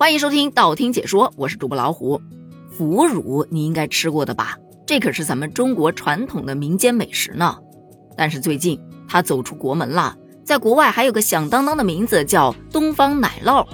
欢迎收听道听解说，我是主播老虎。腐乳你应该吃过的吧？这可是咱们中国传统的民间美食呢。但是最近它走出国门了，在国外还有个响当当的名字叫东方奶酪，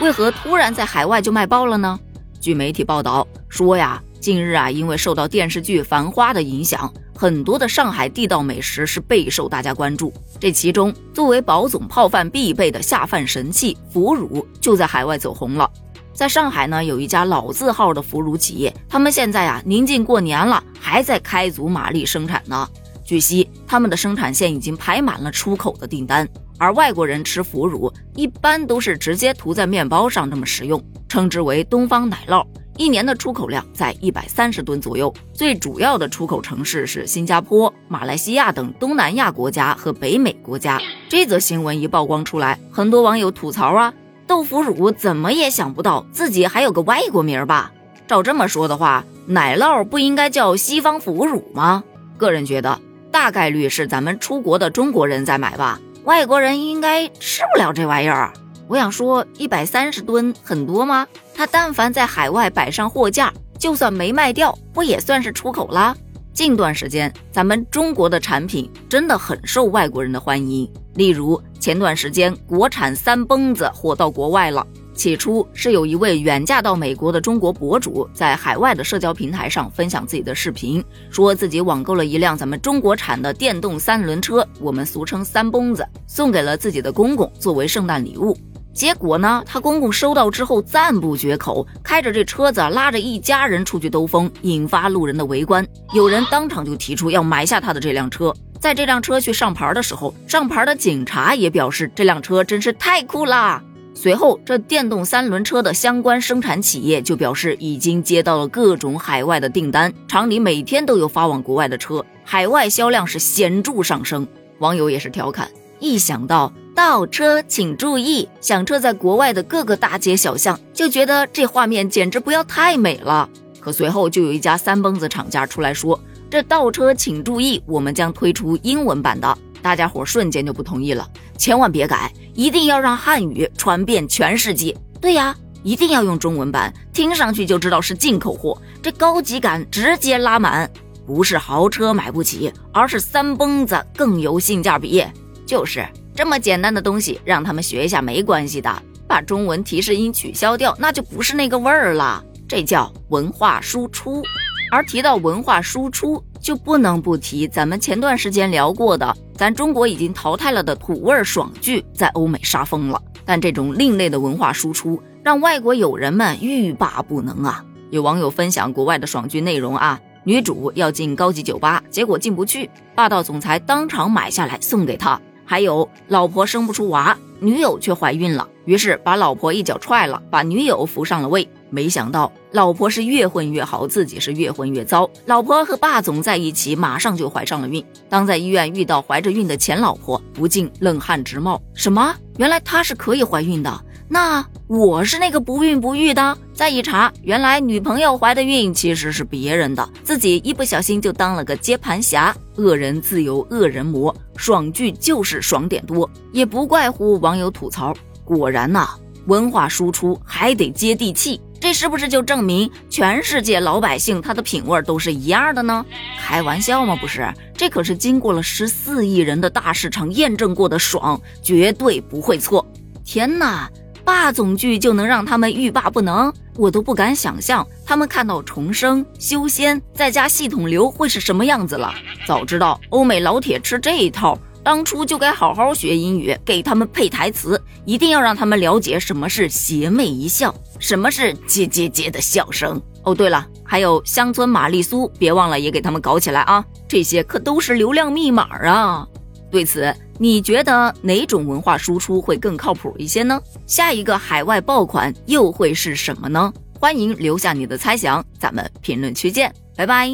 为何突然在海外就卖爆了呢？据媒体报道说呀，近日啊，因为受到电视剧《繁花》的影响。很多的上海地道美食是备受大家关注，这其中作为宝总泡饭必备的下饭神器腐乳就在海外走红了。在上海呢，有一家老字号的腐乳企业，他们现在啊临近过年了，还在开足马力生产呢。据悉，他们的生产线已经排满了出口的订单，而外国人吃腐乳一般都是直接涂在面包上这么食用，称之为东方奶酪。一年的出口量在一百三十吨左右，最主要的出口城市是新加坡、马来西亚等东南亚国家和北美国家。这则新闻一曝光出来，很多网友吐槽啊，豆腐乳怎么也想不到自己还有个外国名吧？照这么说的话，奶酪不应该叫西方腐乳吗？个人觉得，大概率是咱们出国的中国人在买吧，外国人应该吃不了这玩意儿。我想说，一百三十吨很多吗？他但凡在海外摆上货架，就算没卖掉，不也算是出口啦？近段时间，咱们中国的产品真的很受外国人的欢迎。例如前段时间，国产三蹦子火到国外了。起初是有一位远嫁到美国的中国博主，在海外的社交平台上分享自己的视频，说自己网购了一辆咱们中国产的电动三轮车，我们俗称三蹦子，送给了自己的公公作为圣诞礼物。结果呢，他公公收到之后赞不绝口，开着这车子拉着一家人出去兜风，引发路人的围观。有人当场就提出要买下他的这辆车。在这辆车去上牌的时候，上牌的警察也表示这辆车真是太酷啦。随后，这电动三轮车的相关生产企业就表示已经接到了各种海外的订单，厂里每天都有发往国外的车，海外销量是显著上升。网友也是调侃。一想到倒车请注意，响彻在国外的各个大街小巷，就觉得这画面简直不要太美了。可随后就有一家三蹦子厂家出来说，这倒车请注意，我们将推出英文版的。大家伙瞬间就不同意了，千万别改，一定要让汉语传遍全世界。对呀，一定要用中文版，听上去就知道是进口货，这高级感直接拉满。不是豪车买不起，而是三蹦子更有性价比。就是这么简单的东西，让他们学一下没关系的。把中文提示音取消掉，那就不是那个味儿了。这叫文化输出。而提到文化输出，就不能不提咱们前段时间聊过的，咱中国已经淘汰了的土味爽剧，在欧美杀疯了。但这种另类的文化输出，让外国友人们欲罢不能啊！有网友分享国外的爽剧内容啊，女主要进高级酒吧，结果进不去，霸道总裁当场买下来送给她。还有老婆生不出娃，女友却怀孕了，于是把老婆一脚踹了，把女友扶上了位。没想到老婆是越混越好，自己是越混越糟。老婆和霸总在一起，马上就怀上了孕。当在医院遇到怀着孕的前老婆，不禁冷汗直冒。什么？原来她是可以怀孕的？那我是那个不孕不育的？再一查，原来女朋友怀的孕其实是别人的，自己一不小心就当了个接盘侠。恶人自有恶人磨，爽剧就是爽点多，也不怪乎网友吐槽。果然呐，文化输出还得接地气，这是不是就证明全世界老百姓他的品味都是一样的呢？开玩笑吗？不是，这可是经过了十四亿人的大市场验证过的爽，绝对不会错。天哪！霸总剧就能让他们欲罢不能，我都不敢想象他们看到重生、修仙再加系统流会是什么样子了。早知道欧美老铁吃这一套，当初就该好好学英语，给他们配台词，一定要让他们了解什么是邪魅一笑，什么是接接接的笑声。哦，对了，还有乡村玛丽苏，别忘了也给他们搞起来啊！这些可都是流量密码啊。对此。你觉得哪种文化输出会更靠谱一些呢？下一个海外爆款又会是什么呢？欢迎留下你的猜想，咱们评论区见，拜拜。